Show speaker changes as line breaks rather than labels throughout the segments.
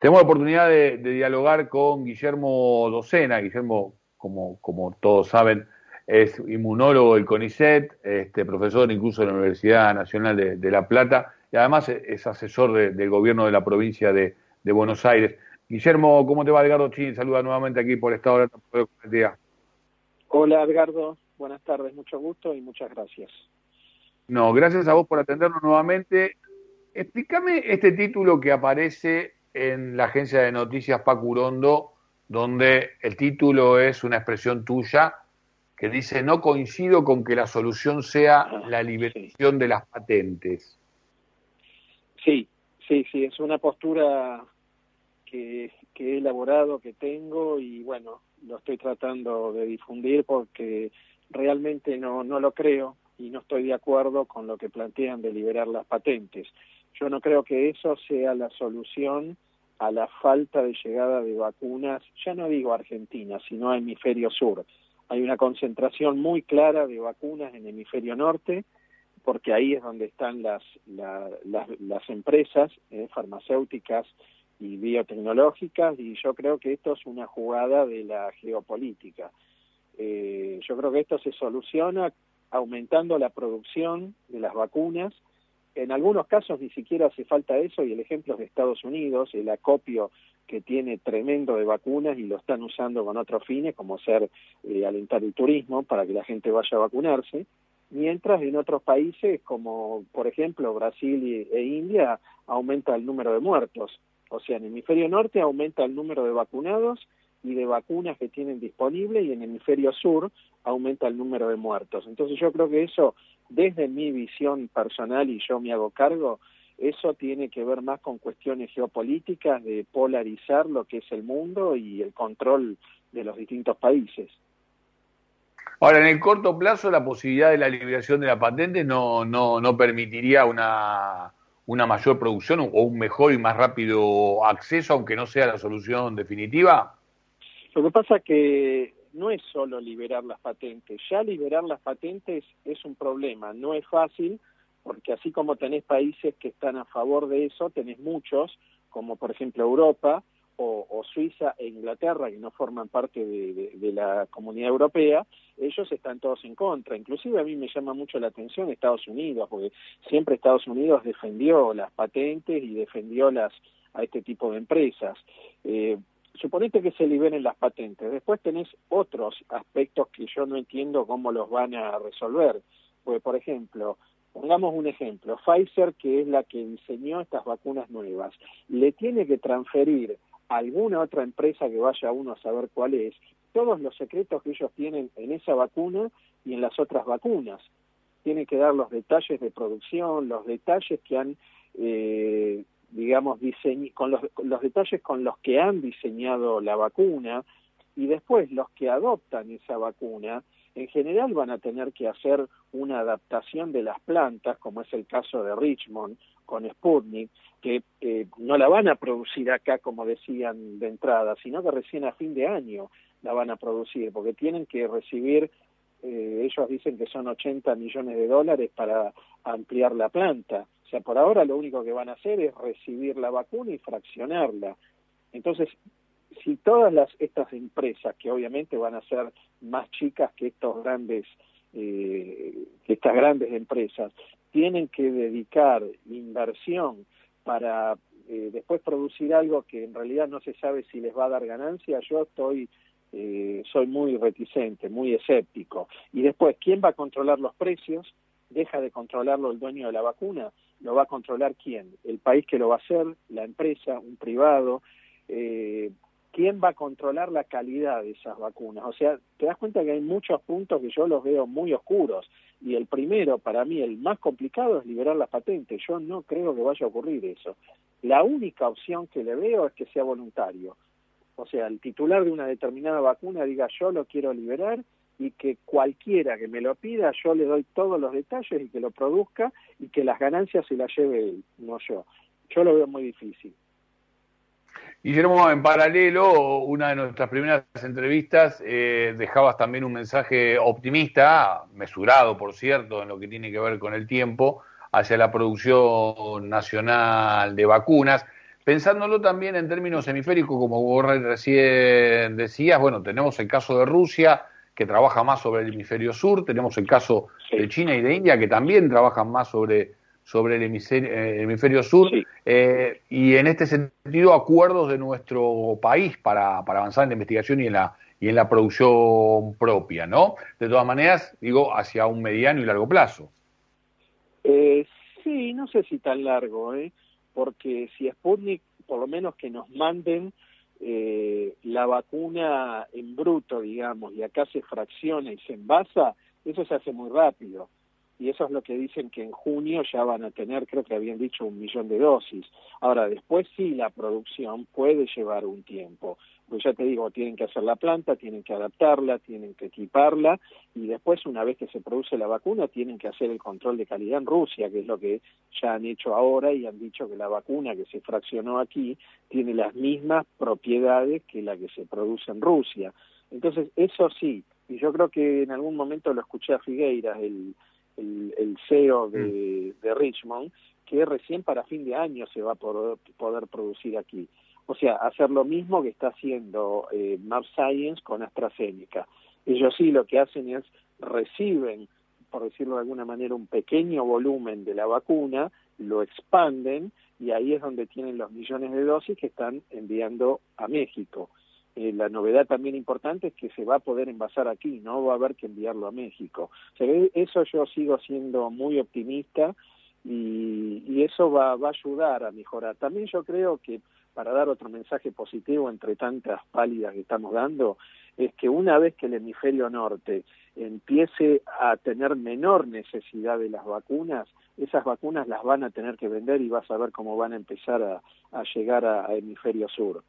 Tenemos la oportunidad de, dialogar con Guillermo Docena. Guillermo, como, como todos saben, es inmunólogo del CONICET, este, profesor incluso de la Universidad Nacional de, La Plata y además es asesor del gobierno de la provincia de, Buenos Aires. Guillermo, ¿cómo te va Edgardo Chin? Saluda nuevamente aquí por Estado de la
Hola Edgardo, buenas tardes, mucho gusto y muchas gracias.
No, gracias a vos por atendernos nuevamente. Explícame este título que aparece en la agencia de noticias Pacurondo, donde el título es una expresión tuya que dice no coincido con que la solución sea ah, la liberación de las patentes.
Sí, sí, sí, es una postura que, que he elaborado, que tengo y bueno, lo estoy tratando de difundir porque realmente no, no lo creo y no estoy de acuerdo con lo que plantean de liberar las patentes. Yo no creo que eso sea la solución a la falta de llegada de vacunas, ya no digo Argentina, sino a hemisferio sur. Hay una concentración muy clara de vacunas en hemisferio norte, porque ahí es donde están las, las, empresas eh, farmacéuticas y biotecnológicas, y yo creo que esto es una jugada de la geopolítica. Eh, yo creo que esto se soluciona aumentando la producción de las vacunas, en algunos casos ni siquiera hace falta eso y el ejemplo es de Estados Unidos, el acopio que tiene tremendo de vacunas y lo están usando con otros fines, como ser eh, alentar el turismo para que la gente vaya a vacunarse, mientras en otros países como por ejemplo Brasil e India aumenta el número de muertos. O sea, en el hemisferio norte aumenta el número de vacunados y de vacunas que tienen disponible y en el hemisferio sur aumenta el número de muertos. Entonces yo creo que eso, desde mi visión personal y yo me hago cargo, eso tiene que ver más con cuestiones geopolíticas de polarizar lo que es el mundo y el control de los distintos países.
Ahora, en el corto plazo, la posibilidad de la liberación de la patente no, no, no permitiría una, una mayor producción o un mejor y más rápido acceso, aunque no sea la solución definitiva.
Lo que pasa que no es solo liberar las patentes, ya liberar las patentes es un problema, no es fácil, porque así como tenés países que están a favor de eso, tenés muchos, como por ejemplo Europa o, Suiza e Inglaterra, que no forman parte de, la comunidad europea, ellos están todos en contra. Inclusive a mí me llama mucho la atención Estados Unidos, porque siempre Estados Unidos defendió las patentes y defendió las a este tipo de empresas. Eh, suponete que se liberen las patentes, después tenés otros aspectos que yo no entiendo cómo los van a resolver. Pues, por ejemplo, pongamos un ejemplo, Pfizer, que es la que diseñó estas vacunas nuevas, le tiene que transferir a alguna otra empresa que vaya uno a saber cuál es, todos los secretos que ellos tienen en esa vacuna y en las otras vacunas. Tiene que dar los detalles de producción, los detalles que han eh, digamos, con los, los detalles con los que han diseñado la vacuna y después los que adoptan esa vacuna, en general van a tener que hacer una adaptación de las plantas, como es el caso de Richmond con Sputnik, que eh, no la van a producir acá, como decían de entrada, sino que recién a fin de año la van a producir, porque tienen que recibir, eh, ellos dicen que son 80 millones de dólares para ampliar la planta. O sea, por ahora lo único que van a hacer es recibir la vacuna y fraccionarla. Entonces, si todas las, estas empresas, que obviamente van a ser más chicas que estos grandes, eh, estas grandes empresas, tienen que dedicar inversión para eh, después producir algo que en realidad no se sabe si les va a dar ganancia, yo estoy eh, soy muy reticente, muy escéptico. Y después, ¿quién va a controlar los precios? ¿Deja de controlarlo el dueño de la vacuna? Lo va a controlar quién, el país que lo va a hacer, la empresa, un privado, eh, quién va a controlar la calidad de esas vacunas. O sea, te das cuenta que hay muchos puntos que yo los veo muy oscuros y el primero, para mí, el más complicado es liberar las patentes. Yo no creo que vaya a ocurrir eso. La única opción que le veo es que sea voluntario. O sea, el titular de una determinada vacuna diga yo lo quiero liberar y que cualquiera que me lo pida, yo le doy todos los detalles y que lo produzca y que las ganancias se las lleve él, no yo. Yo lo veo muy difícil.
Guillermo, en paralelo, una de nuestras primeras entrevistas eh, dejabas también un mensaje optimista, mesurado por cierto, en lo que tiene que ver con el tiempo, hacia la producción nacional de vacunas. pensándolo también en términos hemisféricos, como vos recién decías, bueno, tenemos el caso de Rusia, que trabaja más sobre el hemisferio sur, tenemos el caso de China y de India, que también trabajan más sobre, sobre el eh, hemisferio, sur, eh, y en este sentido acuerdos de nuestro país para, para avanzar en la investigación y en la, y en la producción propia, ¿no? De todas maneras, digo, hacia un mediano y largo plazo.
Eh, sí, no sé si tan largo, ¿eh? porque si Sputnik, por lo menos que nos manden eh, la vacuna en bruto, digamos, y acá se fracciona y se envasa, eso se hace muy rápido y eso es lo que dicen que en junio ya van a tener, creo que habían dicho un millón de dosis. Ahora, después sí la producción puede llevar un tiempo, pues ya te digo, tienen que hacer la planta, tienen que adaptarla, tienen que equiparla y después una vez que se produce la vacuna tienen que hacer el control de calidad en Rusia, que es lo que ya han hecho ahora y han dicho que la vacuna que se fraccionó aquí tiene las mismas propiedades que la que se produce en Rusia. Entonces, eso sí, y yo creo que en algún momento lo escuché a Figueiras, el el, CEO mm. de, Richmond, que recién para fin de año se va a poder, producir aquí. O sea, hacer lo mismo que está haciendo eh, Science con AstraZeneca. Ellos sí lo que hacen es reciben, por decirlo de alguna manera, un pequeño volumen de la vacuna, lo expanden y ahí es donde tienen los millones de dosis que están enviando a México. Eh, la novedad también importante es que se va a poder envasar aquí, no va a haber que enviarlo a México. O eso yo sigo siendo muy optimista y, eso va, va a ayudar a mejorar. También yo creo que para dar otro mensaje positivo entre tantas pálidas que estamos dando, es que una vez que el hemisferio norte empiece a tener menor necesidad de las vacunas, esas vacunas las van a tener que vender y vas a ver cómo van a empezar a llegar a hemisferio sur.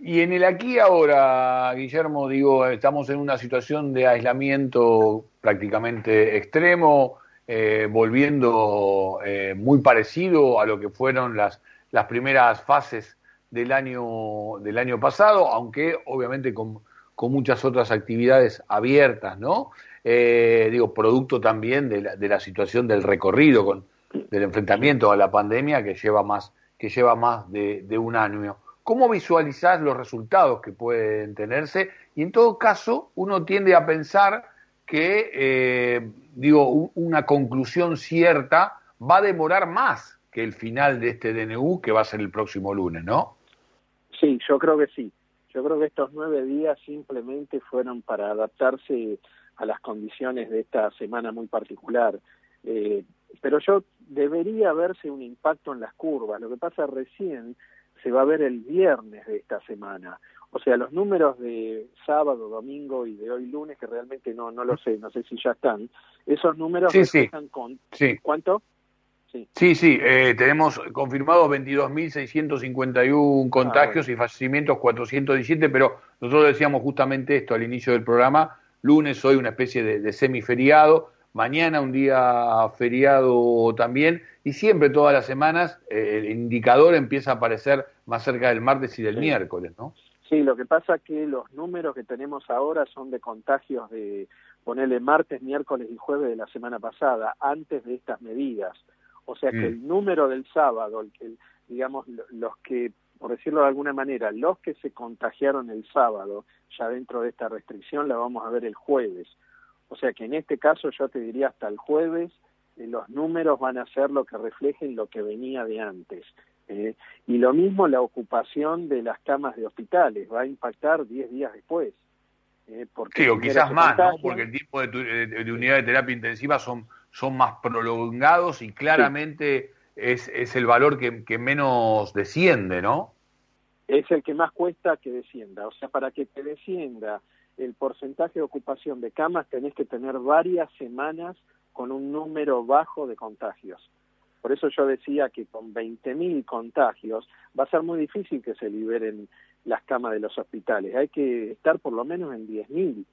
Y en el aquí ahora, Guillermo, digo, estamos en una situación de aislamiento prácticamente extremo, eh, volviendo eh, muy parecido a lo que fueron las, las primeras fases del año, del año pasado, aunque obviamente con, muchas otras actividades abiertas, ¿no? Eh, digo, producto también de la, de la situación del recorrido, con, del enfrentamiento a la pandemia que lleva más, que lleva más de un año. ¿Cómo visualizás los resultados que pueden tenerse? Y en todo caso, uno tiende a pensar que, eh, digo, una conclusión cierta va a demorar más que el final de este DNU, que va a ser el próximo lunes, ¿no?
Sí, yo creo que sí. Yo creo que estos nueve días simplemente fueron para adaptarse a las condiciones de esta semana muy particular. Eh, pero yo debería verse un impacto en las curvas. Lo que pasa recién se va a ver el viernes de esta semana. O sea, los números de sábado, domingo y de hoy lunes, que realmente no no lo sé, no sé si ya están, esos números
sí,
con...
Sí.
¿Cuánto?
Sí, sí, sí eh, tenemos confirmados 22.651 contagios ah, y fallecimientos 417, pero nosotros decíamos justamente esto al inicio del programa, lunes hoy una especie de, de semiferiado, mañana un día feriado también, y siempre todas las semanas eh, el indicador empieza a aparecer más cerca del martes y del miércoles, ¿no?
Sí, lo que pasa es que los números que tenemos ahora son de contagios de, ponerle martes, miércoles y jueves de la semana pasada, antes de estas medidas. O sea que mm. el número del sábado, el, digamos, los que, por decirlo de alguna manera, los que se contagiaron el sábado, ya dentro de esta restricción, la vamos a ver el jueves. O sea que en este caso yo te diría hasta el jueves eh, los números van a ser lo que reflejen lo que venía de antes. Eh, y lo mismo la ocupación de las camas de hospitales va a impactar 10 días después.
Eh, porque sí, o quizás más, ¿no? Porque el tiempo de, de, unidad de terapia intensiva son, son más prolongados y claramente es, es el valor que, que menos desciende, ¿no?
Es el que más cuesta que descienda. O sea, para que te descienda el porcentaje de ocupación de camas tenés que tener varias semanas con un número bajo de contagios. Por eso yo decía que con 20.000 contagios va a ser muy difícil que se liberen las camas de los hospitales. Hay que estar por lo menos en 10.000.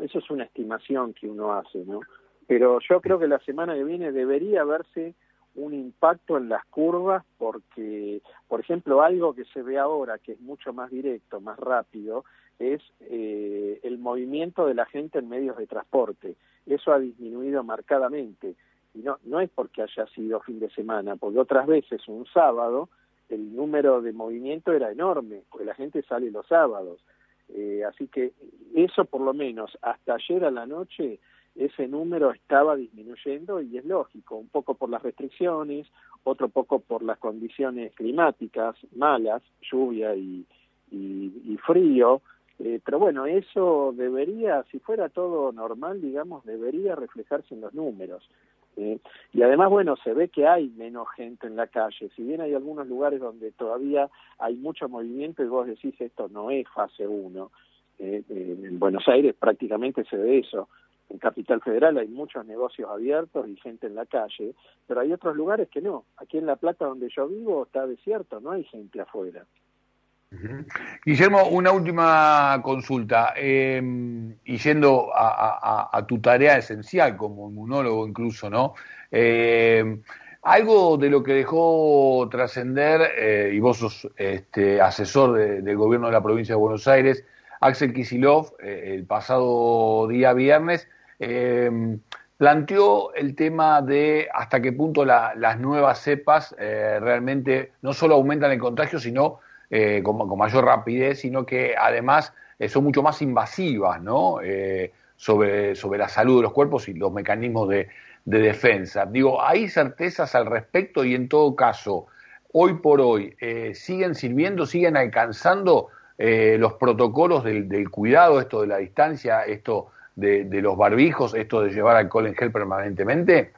Eso es una estimación que uno hace, ¿no? Pero yo creo que la semana que viene debería verse un impacto en las curvas porque, por ejemplo, algo que se ve ahora que es mucho más directo, más rápido, es eh, el movimiento de la gente en medios de transporte. Eso ha disminuido marcadamente. Y no, no es porque haya sido fin de semana, porque otras veces un sábado el número de movimiento era enorme, porque la gente sale los sábados. Eh, así que eso por lo menos hasta ayer a la noche ese número estaba disminuyendo y es lógico, un poco por las restricciones, otro poco por las condiciones climáticas malas, lluvia y, y, frío, eh, pero bueno, eso debería, si fuera todo normal, digamos, debería reflejarse en los números. Eh, y además, bueno, se ve que hay menos gente en la calle. Si bien hay algunos lugares donde todavía hay mucho movimiento y vos decís esto no es fase 1, eh, en Buenos Aires prácticamente se ve eso. En Capital Federal hay muchos negocios abiertos y gente en la calle, pero hay otros lugares que no. Aquí en La Plata, donde yo vivo, está desierto, no hay gente afuera.
Guillermo, una última consulta. Em, y yendo a, tu tarea esencial como inmunólogo incluso, ¿no? Em, algo de lo que dejó trascender, eh, y vos sos este, asesor del gobierno de la provincia de Buenos Aires, Axel Kisilov, eh, el pasado día viernes, em, planteó el tema de hasta qué punto las nuevas cepas eh, realmente no solo aumentan el contagio, sino eh, con, mayor rapidez, sino que además eh, son mucho más invasivas ¿no? Eh, sobre, sobre la salud de los cuerpos y los mecanismos de, defensa. Digo, ¿hay certezas al respecto y en todo caso, hoy por hoy, siguen sirviendo, siguen alcanzando los protocolos del, cuidado, esto de la distancia, esto de, de los barbijos, esto de llevar alcohol en gel permanentemente?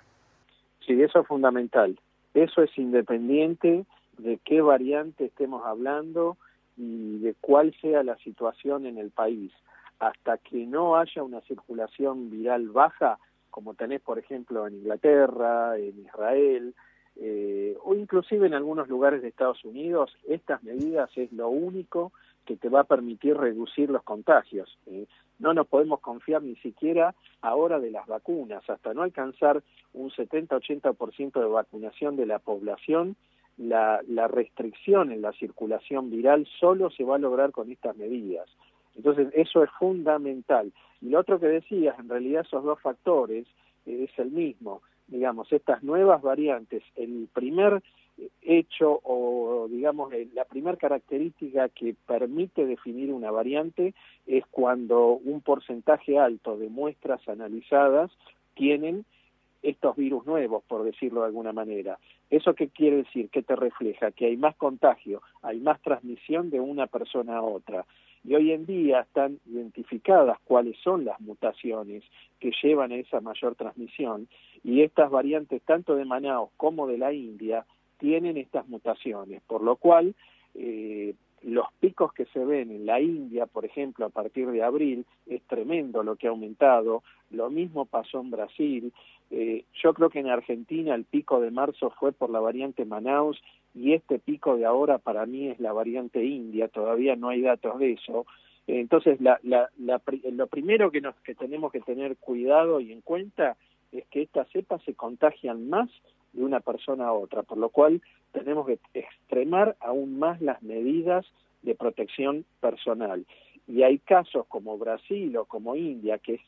Sí, eso es fundamental. Eso es independiente de qué variante estemos hablando y de cuál sea la situación en el país. Hasta que no haya una circulación viral baja, como tenés, por ejemplo, en Inglaterra, en Israel, eh, o inclusive en algunos lugares de Estados Unidos, estas medidas es lo único que te va a permitir reducir los contagios. ¿eh? No nos podemos confiar ni siquiera ahora de las vacunas, hasta no alcanzar un 70-80% de vacunación de la población, la, la restricción en la circulación viral solo se va a lograr con estas medidas. Entonces, eso es fundamental. Y lo otro que decías, en realidad esos dos factores eh, es el mismo. Digamos, estas nuevas variantes, el primer hecho o, digamos, la primera característica que permite definir una variante es cuando un porcentaje alto de muestras analizadas tienen estos virus nuevos, por decirlo de alguna manera. ¿Eso qué quiere decir? ¿Qué te refleja? Que hay más contagio, hay más transmisión de una persona a otra. Y hoy en día están identificadas cuáles son las mutaciones que llevan a esa mayor transmisión y estas variantes tanto de Manaus como de la India tienen estas mutaciones, por lo cual eh, los picos que se ven en la India, por ejemplo, a partir de abril, es tremendo lo que ha aumentado. Lo mismo pasó en Brasil. Eh, yo creo que en Argentina el pico de marzo fue por la variante Manaus y este pico de ahora para mí es la variante India. Todavía no hay datos de eso. Entonces, la, la, lo primero que, nos, que tenemos que tener cuidado y en cuenta es que estas cepas se contagian más de una persona a otra, por lo cual tenemos que extremar aún más las medidas de protección personal. Y hay casos como Brasil o como India, que es,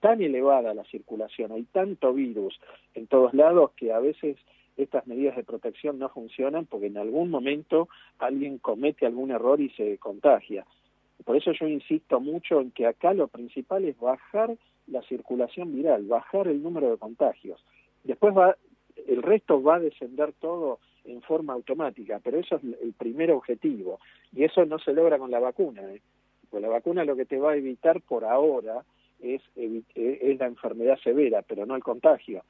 tan elevada la circulación, hay tanto virus en todos lados que a veces estas medidas de protección no funcionan porque en algún momento alguien comete algún error y se contagia. Por eso yo insisto mucho en que acá lo principal es bajar la circulación viral, bajar el número de contagios. Después va, el resto va a descender todo en forma automática, pero eso es el primer objetivo y eso no se logra con la vacuna. ¿eh? Pues la vacuna lo que te va a evitar por ahora es, es la enfermedad severa, pero no el contagio.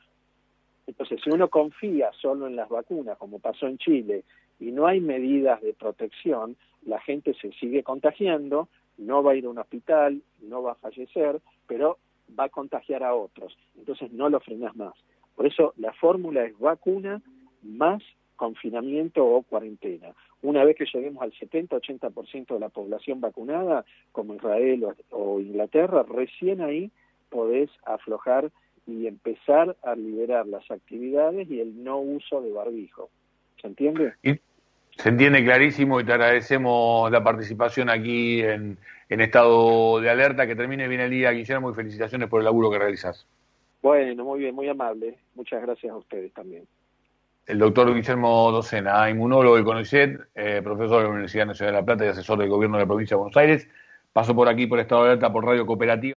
Entonces, si uno confía solo en las vacunas, como pasó en Chile, y no hay medidas de protección, la gente se sigue contagiando, no va a ir a un hospital, no va a fallecer, pero va a contagiar a otros. Entonces no lo frenas más. Por eso la fórmula es vacuna más confinamiento o cuarentena. Una vez que lleguemos al 70-80% de la población vacunada, como Israel o, Inglaterra, recién ahí podés aflojar y empezar a liberar las actividades y el no uso de barbijo. ¿Se entiende?
se entiende clarísimo y te agradecemos la participación aquí en, en estado de alerta. Que termine bien el día, Guillermo, y felicitaciones por el laburo que realizas.
Bueno, muy bien, muy amable. Muchas gracias a ustedes también.
El doctor Guillermo Docena, inmunólogo del CONICET, eh, profesor de la Universidad Nacional de La Plata y asesor del gobierno de la provincia de Buenos Aires. Paso por aquí por Estado de Alerta por Radio Cooperativa.